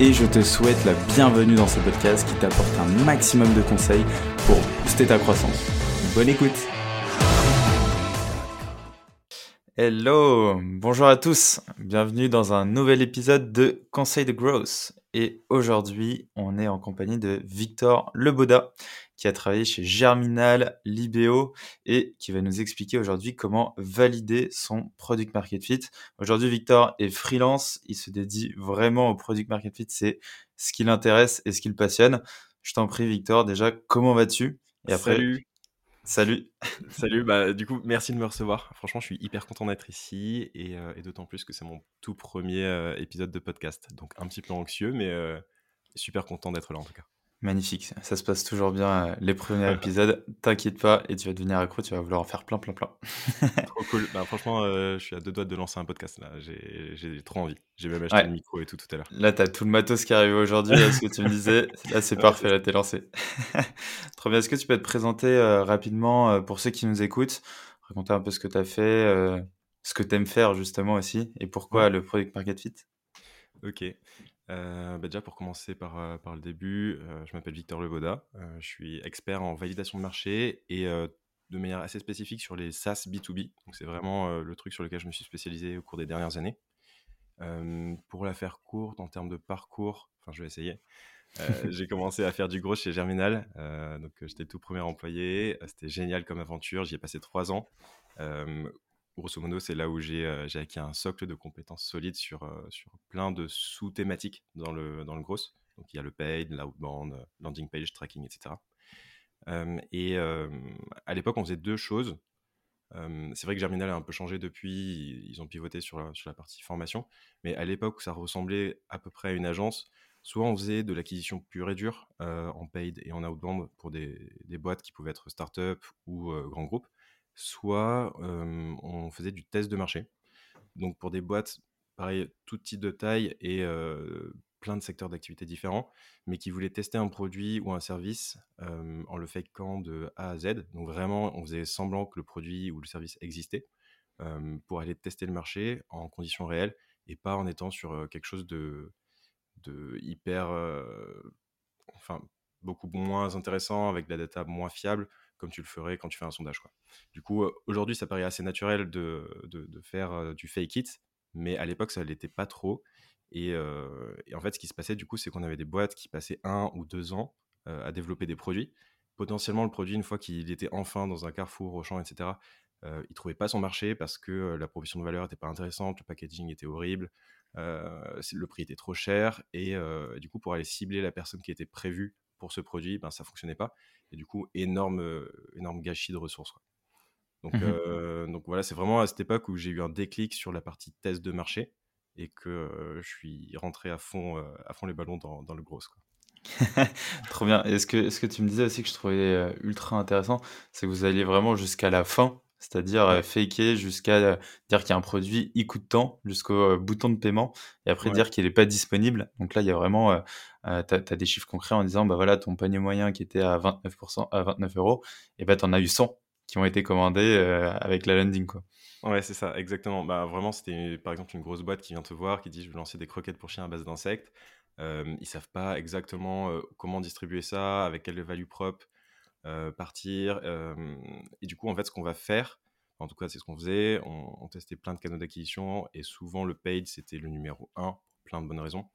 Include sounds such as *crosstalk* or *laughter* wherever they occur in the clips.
et je te souhaite la bienvenue dans ce podcast qui t'apporte un maximum de conseils pour booster ta croissance. Bonne écoute Hello, bonjour à tous, bienvenue dans un nouvel épisode de Conseil de Growth. Et aujourd'hui, on est en compagnie de Victor Leboda, qui a travaillé chez Germinal, Libéo, et qui va nous expliquer aujourd'hui comment valider son product market fit. Aujourd'hui, Victor est freelance, il se dédie vraiment au product market fit, c'est ce qui l'intéresse et ce qui le passionne. Je t'en prie, Victor, déjà, comment vas-tu? Et après, Salut. Salut. *laughs* Salut, bah, du coup, merci de me recevoir. Franchement, je suis hyper content d'être ici et, euh, d'autant plus que c'est mon tout premier euh, épisode de podcast. Donc, un petit peu anxieux, mais euh, super content d'être là en tout cas. Magnifique, ça se passe toujours bien euh, les premiers épisodes, t'inquiète pas et tu vas devenir accro, tu vas vouloir en faire plein plein plein. *laughs* Trop cool, bah, franchement euh, je suis à deux doigts de lancer un podcast là, j'ai trop envie, j'ai même acheté le micro et tout tout à l'heure. Là t'as tout le matos qui arrive aujourd'hui, ce que tu me disais, là c'est parfait, là t'es lancé. *laughs* Trop bien, est-ce que tu peux te présenter euh, rapidement pour ceux qui nous écoutent, raconter un peu ce que tu as fait, ce que tu aimes faire justement aussi et pourquoi le Product Market Fit? Ok, euh, bah, déjà pour commencer par, euh, par le début, euh, je m'appelle Victor Leboda, je suis expert en validation de marché et de manière assez spécifique sur les SaaS B2B. Donc c'est vraiment le truc sur lequel je me suis spécialisé au cours des dernières années. pour la faire courte en termes de parcours, enfin je vais essayer. *laughs* j'ai commencé à faire du gros chez Germinal, donc j'étais tout premier employé, c'était génial comme aventure, j'y ai passé trois ans grosso modo, c'est là où euh, j'ai acquis un socle de compétences solides sur, euh, plein de sous-thématiques dans le, gros. Donc, il y a le paid, l'outbound, euh, landing page, tracking, etc. et à l'époque, on faisait deux choses. c'est vrai que Germinal a un peu changé depuis, ils ont pivoté sur la, sur la partie formation, mais à l'époque, ça ressemblait à peu près à une agence. Soit on faisait de l'acquisition pure et dure en paid et en outbound pour des, des boîtes qui pouvaient être start-up ou grands groupes, soit on faisait du test de marché. Donc pour des boîtes, pareil, tout type de taille et plein de secteurs d'activité différents, mais qui voulaient tester un produit ou un service en le fakeant de A à Z. Donc vraiment, on faisait semblant que le produit ou le service existait pour aller tester le marché en conditions réelles et pas en étant sur quelque chose de, de hyper, enfin beaucoup moins intéressant avec de la data moins fiable comme tu le ferais quand tu fais un sondage. Quoi. Du coup, aujourd'hui, ça paraît assez naturel de, de, faire du fake it, mais à l'époque, ça ne l'était pas trop. Et, en fait, ce qui se passait, du coup, c'est qu'on avait des boîtes qui passaient un ou deux ans à développer des produits. Potentiellement, le produit, une fois qu'il était enfin dans un carrefour, au champ, etc., il ne trouvait pas son marché parce que la proposition de valeur n'était pas intéressante, le packaging était horrible, le prix était trop cher. Et du coup, pour aller cibler la personne qui était prévue pour ce produit, ben, ça fonctionnait pas. Et du coup, énorme, euh, énorme gâchis de ressources. Donc, mmh euh, donc voilà, c'est vraiment à cette époque où j'ai eu un déclic sur la partie test de marché et que euh, je suis rentré à fond, à fond les ballons dans, dans le gros. Quoi. *laughs* Trop bien. Et ce que, ce que tu me disais aussi que je trouvais ultra intéressant, c'est que vous alliez vraiment jusqu'à la fin c'est-à-dire faker jusqu'à dire qu'il y a un produit, il coûte tant, jusqu'au bouton de paiement, et après dire qu'il n'est pas disponible. Donc là, il y a vraiment, tu as, des chiffres concrets en disant, bah voilà, ton panier moyen qui était à 29%, à 29 euros, et bah tu en as eu 100 qui ont été commandés avec la landing. Quoi. Ouais, c'est ça, exactement. Bah, vraiment, c'était par exemple une grosse boîte qui vient te voir, qui dit, je veux lancer des croquettes pour chiens à base d'insectes. Euh, ils savent pas exactement comment distribuer ça, avec quelle value propre. Euh, partir. et du coup, en fait, ce qu'on va faire, en tout cas, c'est ce qu'on faisait, on, testait plein de canaux d'acquisition et souvent le paid, c'était le numéro 1 pour plein de bonnes raisons.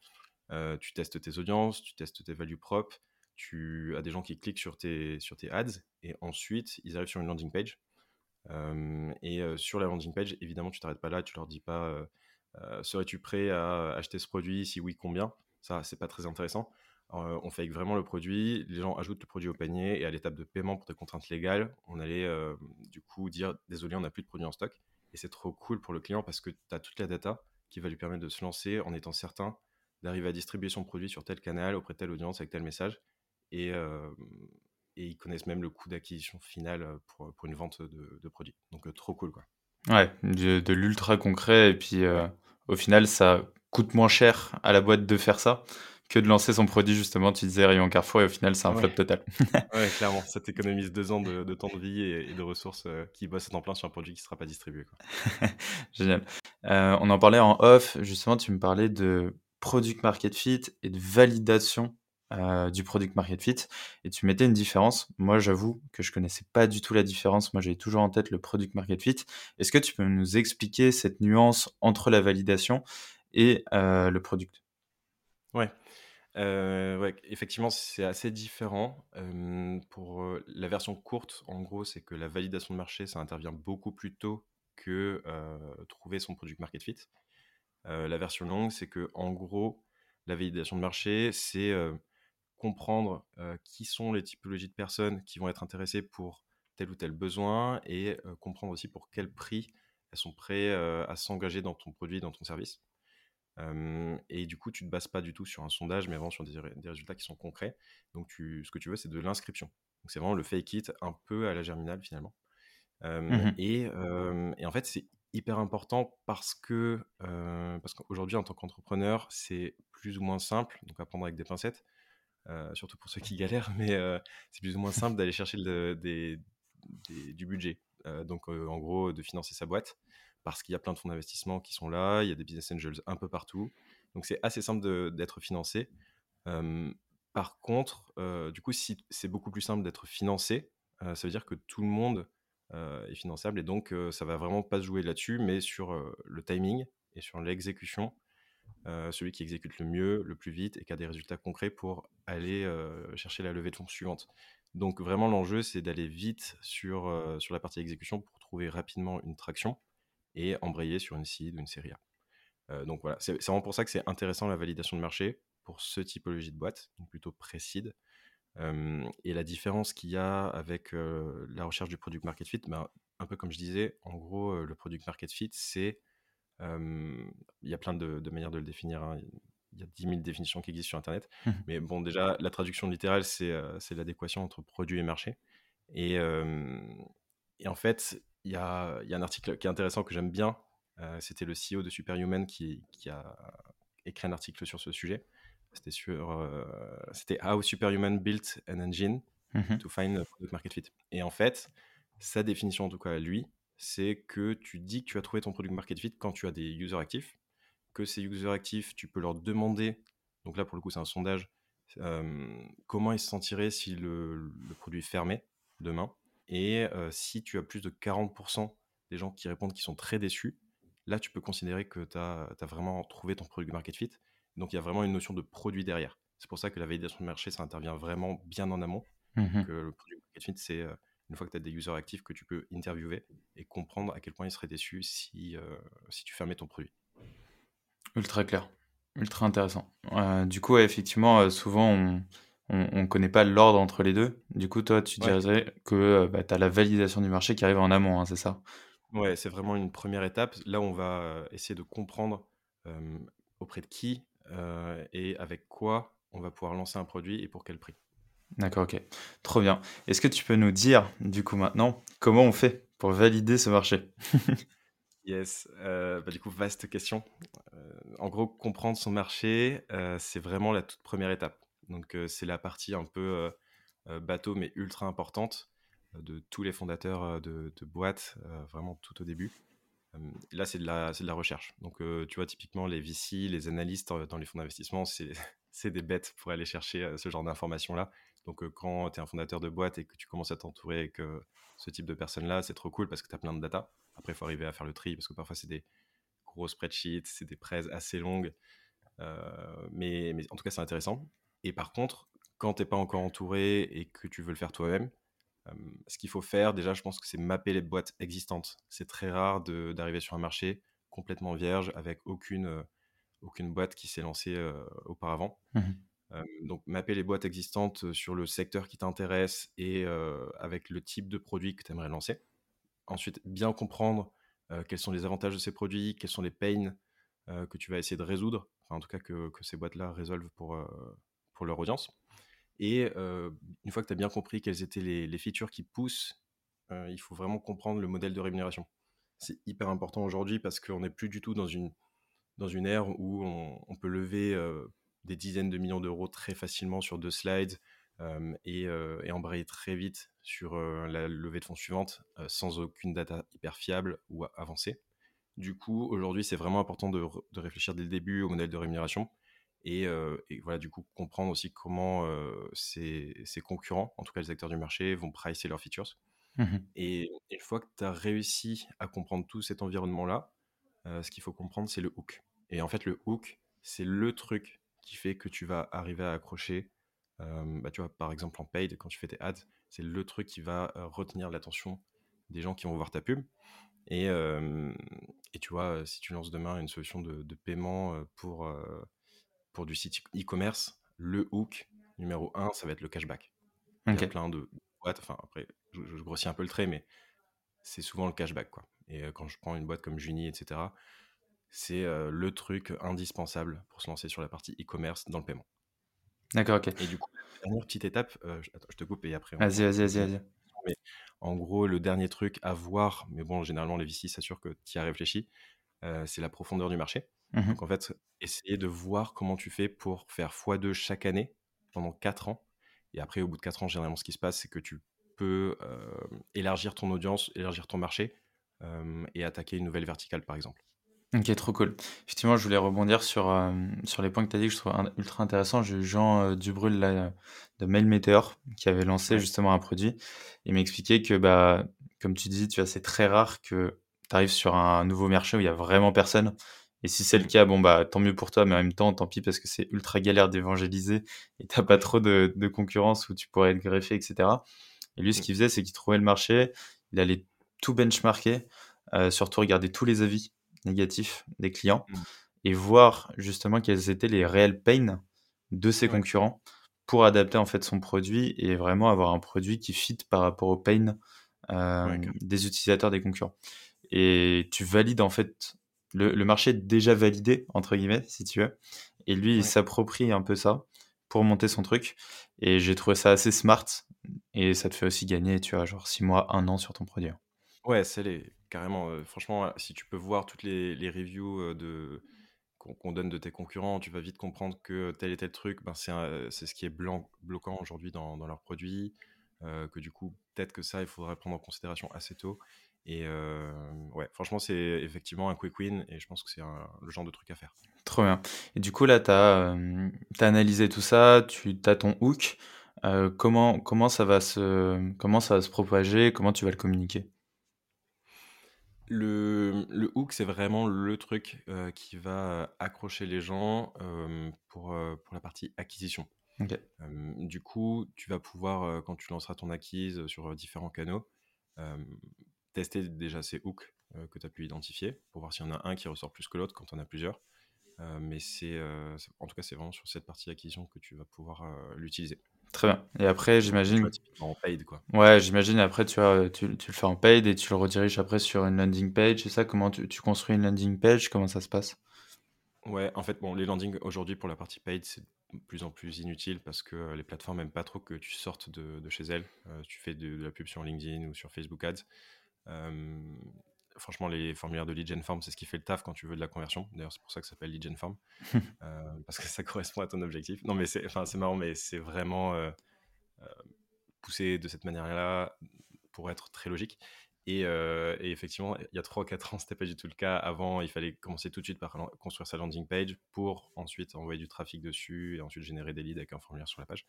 Euh, tu testes tes audiences, tu testes tes values propres, tu as des gens qui cliquent sur tes, sur tes ads et ensuite ils arrivent sur une landing page. et sur la landing page, évidemment, tu t'arrêtes pas là, tu leur dis pas serais-tu prêt à acheter ce produit Si oui, combien? Ça, c'est pas très intéressant. Euh, on fait vraiment le produit, les gens ajoutent le produit au panier et à l'étape de paiement pour des contraintes légales, on allait du coup dire désolé, on n'a plus de produit en stock. Et c'est trop cool pour le client parce que tu as toute la data qui va lui permettre de se lancer en étant certain d'arriver à distribuer son produit sur tel canal, auprès de telle audience, avec tel message. Et, et ils connaissent même le coût d'acquisition final pour, pour, une vente de, de produits. Donc trop cool quoi. Ouais, de, l'ultra concret et puis au final ça coûte moins cher à la boîte de faire ça que de lancer son produit justement, tu disais rayon Carrefour et au final c'est un flop total. *laughs* ouais, clairement, ça t'économise deux ans de, temps de vie et, de ressources qui bossent en plein sur un produit qui ne sera pas distribué. Quoi. *laughs* Génial. on en parlait en off, justement tu me parlais de product market fit et de validation euh, du product market fit et tu mettais une différence. Moi, j'avoue que je connaissais pas du tout la différence. Moi, j'avais toujours en tête le product market fit. Est-ce que tu peux nous expliquer cette nuance entre la validation et euh, le product? Ouais. Euh, ouais, effectivement, c'est assez différent. pour la version courte, en gros, c'est que la validation de marché, ça intervient beaucoup plus tôt que trouver son product market fit. La version longue, c'est que en gros, la validation de marché, c'est comprendre qui sont les typologies de personnes qui vont être intéressées pour tel ou tel besoin et comprendre aussi pour quel prix elles sont prêtes à s'engager dans ton produit, dans ton service. et du coup, tu ne te bases pas du tout sur un sondage, mais vraiment sur des, résultats qui sont concrets. Donc, tu, ce que tu veux, c'est de l'inscription. Donc, c'est vraiment le fake it un peu à la germinale finalement. Mmh et, et, en fait, c'est hyper important parce que parce qu'aujourd'hui, en tant qu'entrepreneur, c'est plus ou moins simple, donc à prendre avec des pincettes, euh, surtout pour ceux qui galèrent, *laughs* mais euh, c'est plus ou moins simple d'aller chercher du budget. Euh, donc, en gros, de financer sa boîte, parce qu'il y a plein de fonds d'investissement qui sont là, il y a des business angels un peu partout. Donc, c'est assez simple d'être financé. par contre, du coup, si c'est beaucoup plus simple d'être financé, ça veut dire que tout le monde est finançable et donc ça va vraiment pas se jouer là-dessus, mais sur le timing et sur l'exécution euh, celui qui exécute le mieux, le plus vite et qui a des résultats concrets pour aller euh, chercher la levée de fonds suivante. Donc vraiment l'enjeu c'est d'aller vite sur, euh, sur la partie exécution pour trouver rapidement une traction et embrayer sur une seed ou une série A. donc voilà, c'est vraiment pour ça que c'est intéressant la validation de marché pour ce typologie de boîte, plutôt précide. Et la différence qu'il y a avec la recherche du product market fit, ben, un peu comme je disais, en gros, le product market fit, c'est il y a plein de, manières de le définir. Hein. Il y a 10 000 définitions qui existent sur Internet. Mmh Mais bon, déjà, la traduction littérale, c'est l'adéquation entre produit et marché. Et, et en fait, il y a, y a, un article qui est intéressant que j'aime bien. C'était le CEO de Superhuman qui, qui, a écrit un article sur ce sujet. C'était sur, c'était How Superhuman Built an Engine mmh to Find Product Market Fit. Et en fait, sa définition, en tout cas à lui, c'est que tu dis que tu as trouvé ton produit market fit quand tu as des users actifs, que ces users actifs, tu peux leur demander, donc là pour le coup c'est un sondage, comment ils se sentiraient si le, produit fermé demain. Et si tu as plus de 40% des gens qui répondent qui sont très déçus, là tu peux considérer que tu as, vraiment trouvé ton produit market fit. Donc il y a vraiment une notion de produit derrière. C'est pour ça que la validation de marché, ça intervient vraiment bien en amont. Mmh que le produit market fit, c'est une fois que tu as des users actifs que tu peux interviewer et comprendre à quel point ils seraient déçus si, euh, si tu fermais ton produit. Ultra clair, ultra intéressant. Euh, du coup, effectivement, euh, souvent, on ne connaît pas l'ordre entre les deux. Du coup, toi, tu dirais que bah, tu as la validation du marché qui arrive en amont, hein, c'est ça? Ouais, c'est vraiment une première étape. Là, on va essayer de comprendre auprès de qui et avec quoi on va pouvoir lancer un produit et pour quel prix. D'accord, ok. Trop bien. Est-ce que tu peux nous dire, du coup, maintenant, comment on fait pour valider ce marché? *laughs* Yes, euh, bah, du coup, vaste question. Euh, en gros, comprendre son marché, euh, c'est vraiment la toute première étape. Donc, c'est la partie un peu bateau, mais ultra importante de tous les fondateurs de, de boîtes, vraiment tout au début. Là, c'est de, la, recherche. Donc, tu vois, typiquement, les VC, les analystes dans les fonds d'investissement, c'est des *laughs* bêtes pour aller chercher ce genre d'informations-là. Donc, quand tu es un fondateur de boîte et que tu commences à t'entourer avec ce type de personnes-là, c'est trop cool parce que tu as plein de data. Après, il faut arriver à faire le tri parce que parfois, c'est des gros spreadsheets, c'est des prêts assez longues. mais, mais, en tout cas, c'est intéressant. Et par contre, quand tu n'es pas encore entouré et que tu veux le faire toi-même, ce qu'il faut faire, déjà, je pense que c'est mapper les boîtes existantes. C'est très rare d'arriver sur un marché complètement vierge avec aucune, aucune boîte qui s'est lancée auparavant. Mmh donc, mapper les boîtes existantes sur le secteur qui t'intéresse et avec le type de produit que tu aimerais lancer. Ensuite, bien comprendre quels sont les avantages de ces produits, quels sont les pains que tu vas essayer de résoudre, enfin, en tout cas que, que ces boîtes-là résolvent pour, pour leur audience. Et une fois que tu as bien compris quelles étaient les, features qui poussent, il faut vraiment comprendre le modèle de rémunération. C'est hyper important aujourd'hui parce qu'on n'est plus du tout dans une, dans une ère où on, on peut lever des dizaines de millions d'euros très facilement sur deux slides et, et, embrayer très vite sur la levée de fonds suivante sans aucune data hyper fiable ou avancée. Du coup, aujourd'hui, c'est vraiment important de, de, réfléchir dès le début au modèle de rémunération et, et voilà, du coup, comprendre aussi comment ces, concurrents, en tout cas les acteurs du marché, vont pricer leurs features. Mmh et une fois que tu as réussi à comprendre tout cet environnement-là, ce qu'il faut comprendre, c'est le hook. Et en fait, le hook, c'est le truc qui fait que tu vas arriver à accrocher, bah, tu vois, par exemple en paid, quand tu fais tes ads, c'est le truc qui va retenir l'attention des gens qui vont voir ta pub. Et, et tu vois, si tu lances demain une solution de, de paiement pour, pour du site e-commerce, le hook numéro un, ça va être le cashback. Il y a plein de boîtes, enfin après, je, grossis un peu le trait, mais c'est souvent le cashback. Quoi. Et quand je prends une boîte comme Juni, etc., c'est le truc indispensable pour se lancer sur la partie e-commerce dans le paiement. D'accord, ok. Et du coup, dernière petite étape, je, attends, je te coupe et après. Vas-y, vas-y, vas-y. Vas mais en gros, le dernier truc à voir, mais bon, généralement, les VC s'assurent que tu y as réfléchi, c'est la profondeur du marché. Mmh Donc en fait, essayer de voir comment tu fais pour faire x2 chaque année pendant 4 ans. Et après, au bout de 4 ans, généralement, ce qui se passe, c'est que tu peux élargir ton audience, élargir ton marché et attaquer une nouvelle verticale, par exemple. Ok, trop cool. Effectivement, je voulais rebondir sur, sur les points que tu as dit que je trouve ultra intéressant. J'ai eu Jean Dubrul là, de Mail Meteor qui avait lancé justement un produit. Il m'expliquait que, bah, comme tu dis, tu vois, c'est très rare que tu arrives sur un nouveau marché où il y a vraiment personne. Et si c'est le cas, bon, bah, tant mieux pour toi, mais en même temps, tant pis parce que c'est ultra galère d'évangéliser et t'as pas trop de, de, concurrence où tu pourrais être greffé, etc. Et lui, ce mmh. qu'il faisait, c'est qu'il trouvait le marché, il allait tout benchmarker, euh, surtout regarder tous les avis négatifs des clients mmh. et voir justement quels étaient les réels pains de ses concurrents pour adapter en fait son produit et vraiment avoir un produit qui fit par rapport aux pains euh, des utilisateurs des concurrents. Et tu valides en fait le, marché est déjà validé, entre guillemets, si tu veux. Et lui, il s'approprie un peu ça pour monter son truc. Et j'ai trouvé ça assez smart. Et ça te fait aussi gagner, tu vois, genre 6 mois, 1 an sur ton produit. Ouais, c'est les... carrément. Euh, franchement, si tu peux voir toutes les, les reviews euh, de qu'on donne de tes concurrents, tu vas vite comprendre que tel et tel truc, ben c'est ce qui est blanc, bloquant aujourd'hui dans, dans leurs produits. Euh, que du coup, peut-être que ça, il faudrait prendre en considération assez tôt. Et euh, ouais, franchement, c'est effectivement un quick win et je pense que c'est le genre de truc à faire. Trop bien. Et du coup, là, tu as, euh, analysé tout ça, tu as ton hook. Euh, comment, comment, ça va se, comment ça va se propager? Comment tu vas le communiquer? Le, le, hook, c'est vraiment le truc qui va accrocher les gens pour, pour la partie acquisition. du coup, tu vas pouvoir, quand tu lanceras ton acquise sur différents canaux, tester déjà ces hooks euh, que tu as pu identifier pour voir s'il y en a un qui ressort plus que l'autre quand on a plusieurs. Euh, mais euh, c'est en tout cas c'est vraiment sur cette partie acquisition que tu vas pouvoir l'utiliser. Très bien. Et après, j'imagine. En paid, quoi. Ouais, j'imagine. Après, tu, vois, tu, tu, le fais en paid et tu le rediriges après sur une landing page. C'est ça? Comment tu, tu, construis une landing page? Comment ça se passe? Ouais, en fait, bon, les landings aujourd'hui pour la partie paid, c'est de plus en plus inutile parce que les plateformes n'aiment pas trop que tu sortes de, de chez elles. tu fais de, de, la pub sur LinkedIn ou sur Facebook Ads franchement, les formulaires de lead gen form, c'est ce qui fait le taf quand tu veux de la conversion. D'ailleurs, c'est pour ça que ça s'appelle lead gen form, *laughs* euh, parce que ça *laughs* correspond à ton objectif. Non, mais c'est, enfin, c'est marrant, mais c'est vraiment euh, euh, poussé de cette manière-là pour être très logique. Et, et effectivement, il y a 3-4 ans, *laughs* c'était pas du tout le cas. Avant, il fallait commencer tout de suite par construire sa landing page pour ensuite envoyer du trafic dessus et ensuite générer des leads avec un formulaire sur la page.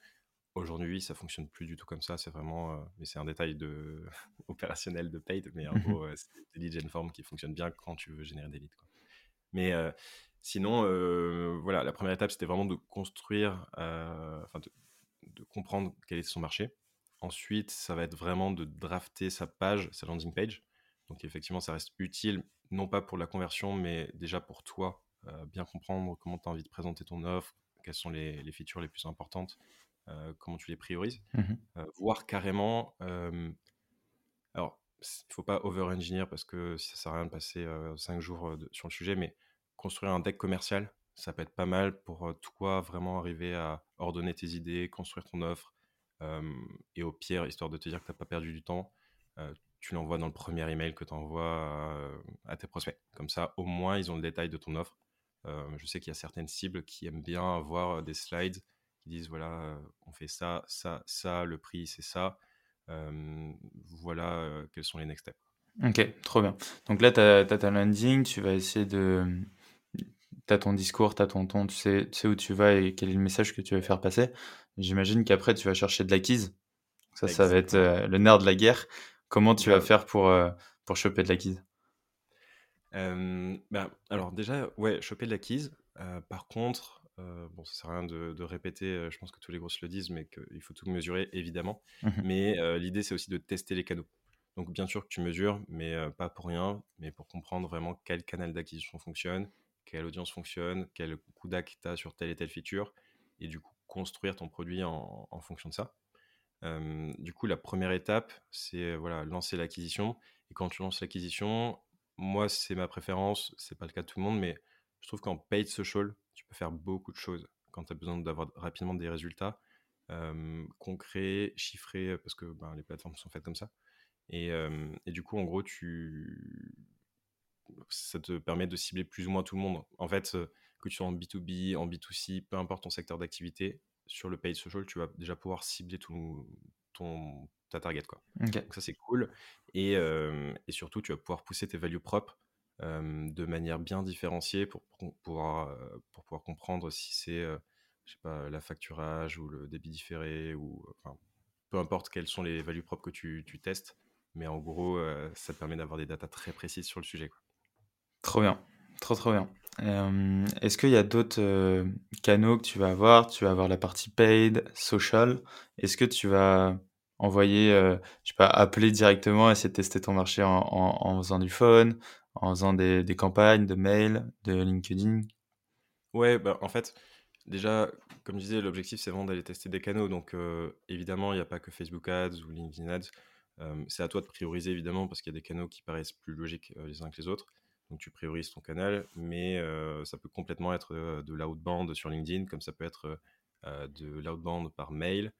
Aujourd'hui, ça fonctionne plus du tout comme ça. C'est vraiment, euh, mais c'est un détail de *laughs* opérationnel de paid, mais en *laughs* gros, c'est des lead gen form qui fonctionnent bien quand tu veux générer des leads. Mais euh, sinon, euh, voilà, la première étape, c'était vraiment de construire, enfin, de, de, comprendre quel est son marché. Ensuite, ça va être vraiment de drafter sa page, sa landing page. Donc, effectivement, ça reste utile, non pas pour la conversion, mais déjà pour toi, bien comprendre comment tu as envie de présenter ton offre, quelles sont les, les features les plus importantes euh, comment tu les priorises, mmh euh, voire carrément. alors, il ne faut pas over-engineer parce que ça ne sert à rien de passer 5 jours sur le sujet, mais construire un deck commercial, ça peut être pas mal pour toi vraiment arriver à ordonner tes idées, construire ton offre. et au pire, histoire de te dire que tu n'as pas perdu du temps, tu l'envoies dans le premier email que tu envoies à, tes prospects. Comme ça, au moins, ils ont le détail de ton offre. je sais qu'il y a certaines cibles qui aiment bien avoir des slides disent voilà, on fait ça, ça, ça, le prix, c'est ça. voilà quels sont les next steps. Ok, trop bien. Donc là, tu as, ta landing, tu vas essayer de. Tu as ton discours, tu as ton ton, tu sais, tu sais où tu vas et quel est le message que tu veux faire passer. J'imagine qu'après, tu vas chercher de l'acquise. Ça, ça va être le nerf de la guerre. Comment tu vas faire pour, euh, pour choper de l'acquise? Bah, Alors déjà, ouais, choper de l'acquise. Euh, par contre, euh, bon, ça sert à rien de, répéter, je pense que tous les grosses le disent, mais qu'il faut tout mesurer, évidemment. Mmh mais l'idée, c'est aussi de tester les canaux. Donc bien sûr que tu mesures, mais pas pour rien, mais pour comprendre vraiment quel canal d'acquisition fonctionne, quelle audience fonctionne, quel coût d'acte tu as sur telle et telle feature, et du coup construire ton produit en, en fonction de ça du coup, la première étape, c'est voilà, lancer l'acquisition. Et quand tu lances l'acquisition, moi, c'est ma préférence. C'est pas le cas de tout le monde, mais je trouve qu'en paid social, tu peux faire beaucoup de choses quand tu as besoin d'avoir rapidement des résultats concrets, chiffrés, parce que ben, les plateformes sont faites comme ça. Et, et, du coup, en gros, tu... ça te permet de cibler plus ou moins tout le monde. En fait, que tu sois en B2B, en B2C, peu importe ton secteur d'activité, sur le paid social, tu vas déjà pouvoir cibler tout ton, ta target. Quoi. Donc ça, c'est cool. Et, et, surtout, tu vas pouvoir pousser tes values propres de manière bien différenciée pour, pouvoir, pour pouvoir comprendre si c'est je sais pas, la facturage ou le débit différé ou peu importe quelles sont les values propres que tu, tu testes. Mais en gros, ça te permet d'avoir des datas très précises sur le sujet. Quoi. Trop bien. Trop, trop bien. Est-ce qu'il y a d'autres canaux que tu vas avoir? Tu vas avoir la partie paid, social. Est-ce que tu vas envoyer, je sais pas, appeler directement, essayer de tester ton marché en, faisant du phone, en faisant des, campagnes de mail, de LinkedIn Ouais, bah, en fait, déjà, comme je disais, l'objectif c'est vraiment d'aller tester des canaux. Donc, évidemment, il n'y a pas que Facebook Ads ou LinkedIn Ads. c'est à toi de prioriser, évidemment, parce qu'il y a des canaux qui paraissent plus logiques les uns que les autres. Donc tu priorises ton canal, mais ça peut complètement être de l'outbound sur LinkedIn, comme ça peut être de l'outbound par mail.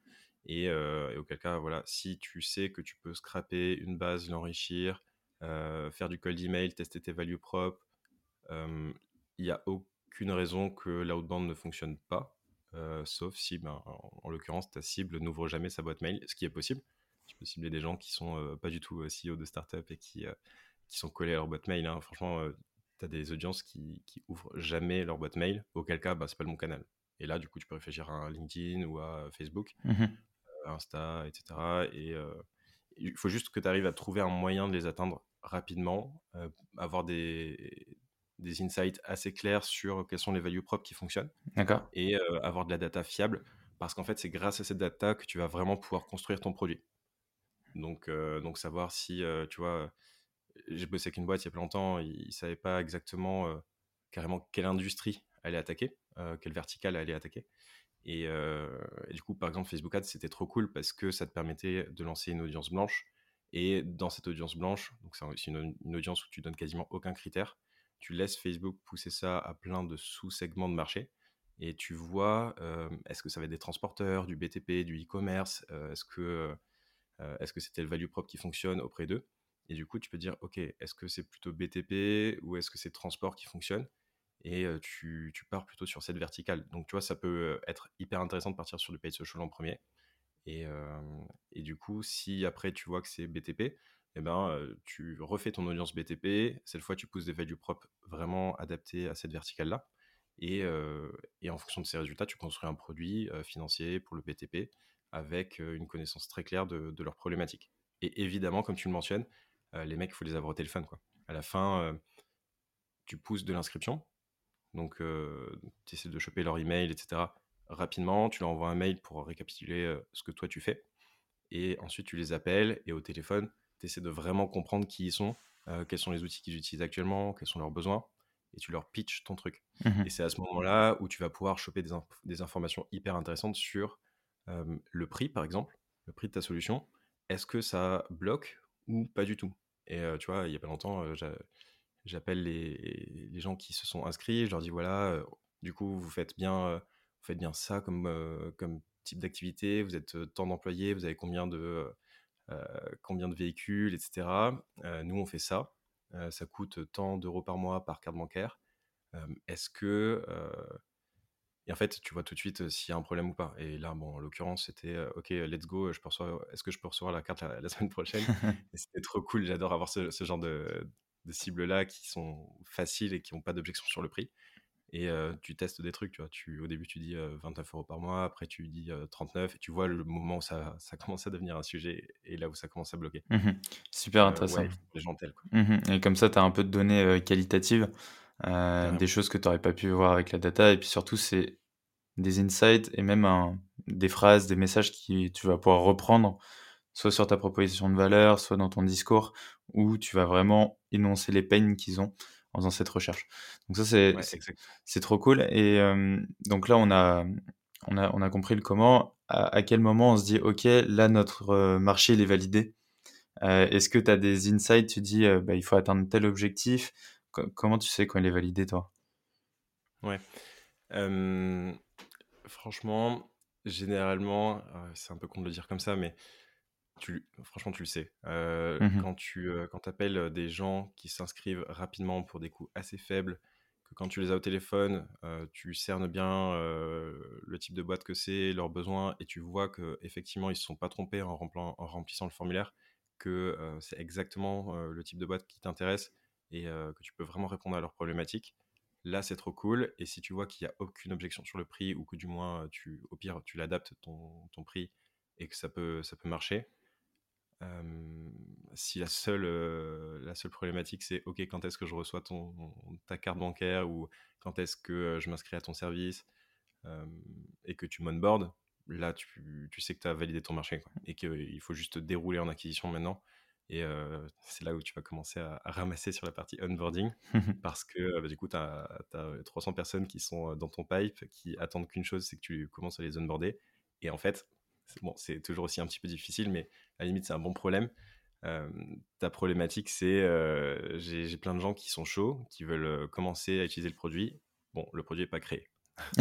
Et, auquel cas, voilà, si tu sais que tu peux scraper une base, l'enrichir, faire du cold email, tester tes values propres, il n'y a aucune raison que l'outbound ne fonctionne pas, sauf si, ben, en, l'occurrence, ta cible n'ouvre jamais sa boîte mail, ce qui est possible. Tu peux cibler des gens qui sont pas du tout CEO de startup et qui qui sont collés à leur boîte mail. Hein. Franchement, euh, tu as des audiences qui, qui, ouvrent jamais leur boîte mail, auquel cas, bah, c'est pas le bon canal. Et là, du coup, tu peux réfléchir à LinkedIn ou à Facebook, mmh euh, Insta, etc. Et euh, il faut juste que tu arrives à trouver un moyen de les atteindre rapidement, avoir des, des insights assez clairs sur quels sont les values propres qui fonctionnent. Et avoir de la data fiable, parce qu'en fait, c'est grâce à cette data que tu vas vraiment pouvoir construire ton produit. Donc, donc savoir si, tu vois, j'ai bossé avec une boîte il y a pas longtemps, ils ne savaient pas exactement carrément quelle industrie allait attaquer, quelle verticale allait attaquer. Et, et, du coup, par exemple, Facebook Ads, c'était trop cool parce que ça te permettait de lancer une audience blanche. Et dans cette audience blanche, donc c'est une, audience où tu donnes quasiment aucun critère, tu laisses Facebook pousser ça à plein de sous-segments de marché. Et tu vois, est-ce que ça va être des transporteurs, du BTP, du e-commerce, est-ce que est-ce que c'était le value propre qui fonctionne auprès d'eux et du coup, tu peux dire, OK, est-ce que c'est plutôt BTP ou est-ce que c'est transport qui fonctionne Et tu, tu, pars plutôt sur cette verticale. Donc, tu vois, ça peut être hyper intéressant de partir sur du paid social en premier. Et, du coup, si après tu vois que c'est BTP, eh ben, tu refais ton audience BTP. Cette fois, tu pousses des values propres vraiment adaptées à cette verticale-là. Et, en fonction de ces résultats, tu construis un produit financier pour le BTP avec une connaissance très claire de, de leurs problématiques. Et évidemment, comme tu le mentionnes, les mecs, il faut les avoir au téléphone. Quoi. À la fin, tu pousses de l'inscription. Donc, tu essaies de choper leur email, etc. Rapidement, tu leur envoies un mail pour récapituler ce que toi tu fais. Et ensuite, tu les appelles et au téléphone, tu essaies de vraiment comprendre qui ils sont, quels sont les outils qu'ils utilisent actuellement, quels sont leurs besoins, et tu leur pitches ton truc. Mmh et c'est à ce moment-là où tu vas pouvoir choper des, des informations hyper intéressantes sur le prix, par exemple, le prix de ta solution. Est-ce que ça bloque ou pas du tout? Et tu vois, il y a pas longtemps, j'appelle les, les gens qui se sont inscrits, je leur dis voilà, du coup, vous faites bien, vous faites bien ça comme, comme type d'activité, vous êtes tant d'employés, vous avez combien de, combien de véhicules, etc. nous, on fait ça. ça coûte tant d'euros par mois par carte bancaire. Est-ce que et en fait, tu vois tout de suite s'il y a un problème ou pas. Et là, bon, en l'occurrence, c'était OK, let's go. Je peux est-ce que je peux recevoir la carte la, semaine prochaine? *laughs* Et c'était trop cool. J'adore avoir ce, genre de, de cibles-là qui sont faciles et qui n'ont pas d'objection sur le prix. Et tu testes des trucs, tu vois. Tu, au début, tu dis 29 euros par mois, après, tu dis 39, et tu vois le moment où ça, ça, commence à devenir un sujet et là où ça commence à bloquer. Mmh Super intéressant. les gens tels, quoi. Mmh et comme ça, tu as un peu de données qualitatives, des choses que tu n'aurais pas pu voir avec la data, et puis surtout, c'est des insights et même des phrases, des messages qui tu vas pouvoir reprendre, soit sur ta proposition de valeur, soit dans ton discours, où tu vas vraiment énoncer les peines qu'ils ont en faisant cette recherche. Donc ça, c'est trop cool. Et donc là, on a, on, a, on a compris le comment. À, quel moment on se dit, OK, là, notre marché, il est validé? Est-ce que tu as des insights, tu dis, bah, il faut atteindre tel objectif Comment tu sais quand il est validé, toi? Ouais. Franchement, généralement, c'est un peu con de le dire comme ça, mais tu, franchement, tu le sais. Mmh quand tu quand appelles des gens qui s'inscrivent rapidement pour des coûts assez faibles, que quand tu les as au téléphone, tu cernes bien le type de boîte que c'est, leurs besoins, et tu vois qu'effectivement, ils ne se sont pas trompés en, en remplissant le formulaire, que c'est exactement le type de boîte qui t'intéresse et que tu peux vraiment répondre à leurs problématiques là c'est trop cool. Et si tu vois qu'il n'y a aucune objection sur le prix ou que du moins tu, au pire tu l'adaptes ton, ton, prix et que ça peut, ça peut marcher. Si la seule, la seule problématique c'est ok quand est-ce que je reçois ton, ta carte bancaire ou quand est-ce que je m'inscris à ton service et que tu m'onboardes, là tu, tu, sais que tu as validé ton marché et qu'il faut juste dérouler en acquisition maintenant et c'est là où tu vas commencer à, ramasser sur la partie onboarding *laughs* parce que bah, du coup, tu as, 300 personnes qui sont dans ton pipe qui attendent qu'une chose, c'est que tu commences à les onboarder. Et en fait, bon, c'est toujours aussi un petit peu difficile, mais à la limite, c'est un bon problème. ta problématique, c'est j'ai plein de gens qui sont chauds, qui veulent commencer à utiliser le produit. Bon, le produit n'est pas créé. *laughs*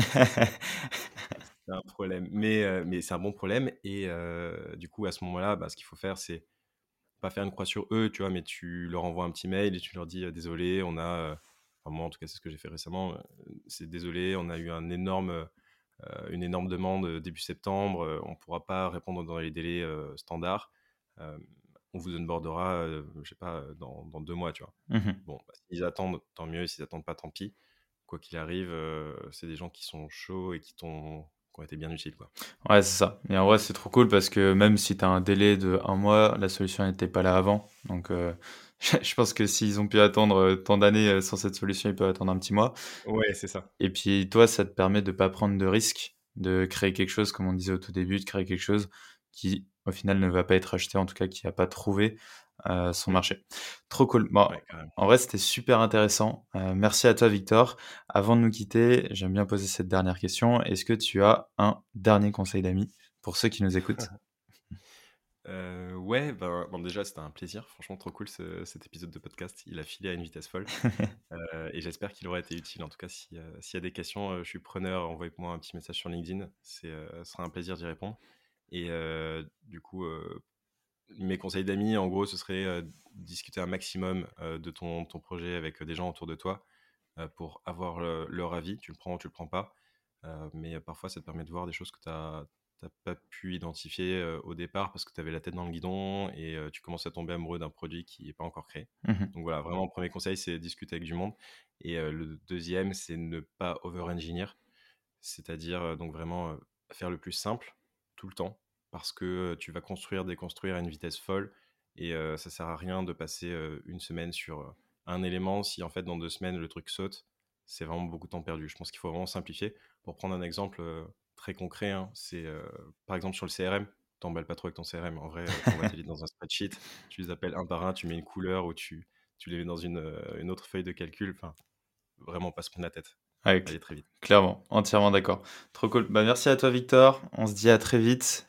c'est un problème, mais, mais c'est un bon problème. Et du coup, à ce moment-là, bah, ce qu'il faut faire, c'est pas faire une croix sur eux, tu vois, mais tu leur envoies un petit mail et tu leur dis désolé, on a, enfin moi en tout cas c'est ce que j'ai fait récemment, c'est désolé, on a eu un énorme, une énorme demande début septembre, on pourra pas répondre dans les délais standards, on vous onboardera, je sais pas, dans, dans, deux mois, tu vois. Mmh bon, bah, s'ils attendent, tant mieux, s'ils attendent pas, tant pis. Quoi qu'il arrive, c'est des gens qui sont chauds et qui t'ont ont été bien utiles. Quoi. Ouais, c'est ça. Et en vrai, c'est trop cool parce que même si tu as un délai de un mois, la solution n'était pas là avant. Donc, euh, *laughs* je pense que s'ils ont pu attendre euh, tant d'années euh, sans cette solution, ils peuvent attendre un petit mois. Ouais, c'est ça. Et puis, toi, ça te permet de ne pas prendre de risques, de créer quelque chose, comme on disait au tout début, de créer quelque chose qui, au final, ne va pas être acheté, en tout cas, qui n'a pas trouvé son marché. Trop cool. Bon, en vrai, c'était super intéressant. merci à toi, Victor. Avant de nous quitter, j'aime bien poser cette dernière question. Est-ce que tu as un dernier conseil d'amis pour ceux qui nous écoutent? *laughs* Euh, ouais, ben, bon, déjà c'était un plaisir, franchement trop cool cet épisode de podcast, il a filé à une vitesse folle *laughs* euh, et j'espère qu'il aura été utile. En tout cas, s'il y a des questions, je suis preneur, envoyez-moi un petit message sur LinkedIn, ce sera un plaisir d'y répondre. Et du coup, mes conseils d'amis, en gros, ce serait discuter un maximum de ton, ton, projet avec des gens autour de toi pour avoir leur avis. Tu le prends ou tu le prends pas. mais parfois, ça te permet de voir des choses que tu n'as pas pu identifier au départ parce que tu avais la tête dans le guidon et tu commences à tomber amoureux d'un produit qui n'est pas encore créé. Mmh donc voilà, vraiment, premier conseil, c'est discuter avec du monde. Et le deuxième, c'est ne pas over-engineer. C'est-à-dire, donc vraiment, faire le plus simple tout le temps parce que tu vas construire, déconstruire à une vitesse folle et ça sert à rien de passer une semaine sur un élément si en fait dans deux semaines le truc saute. C'est vraiment beaucoup de temps perdu. Je pense qu'il faut vraiment simplifier. Pour prendre un exemple très concret, hein, c'est par exemple sur le CRM. T'emballes pas trop avec ton CRM. En vrai, on va t'aider dans un spreadsheet. Tu les appelles un par un, tu mets une couleur ou tu, tu les mets dans une, une autre feuille de calcul. Enfin, vraiment pas se prendre la tête. Allez, très vite. Clairement, entièrement d'accord. Trop cool. Bah, merci à toi, Victor. On se dit à très vite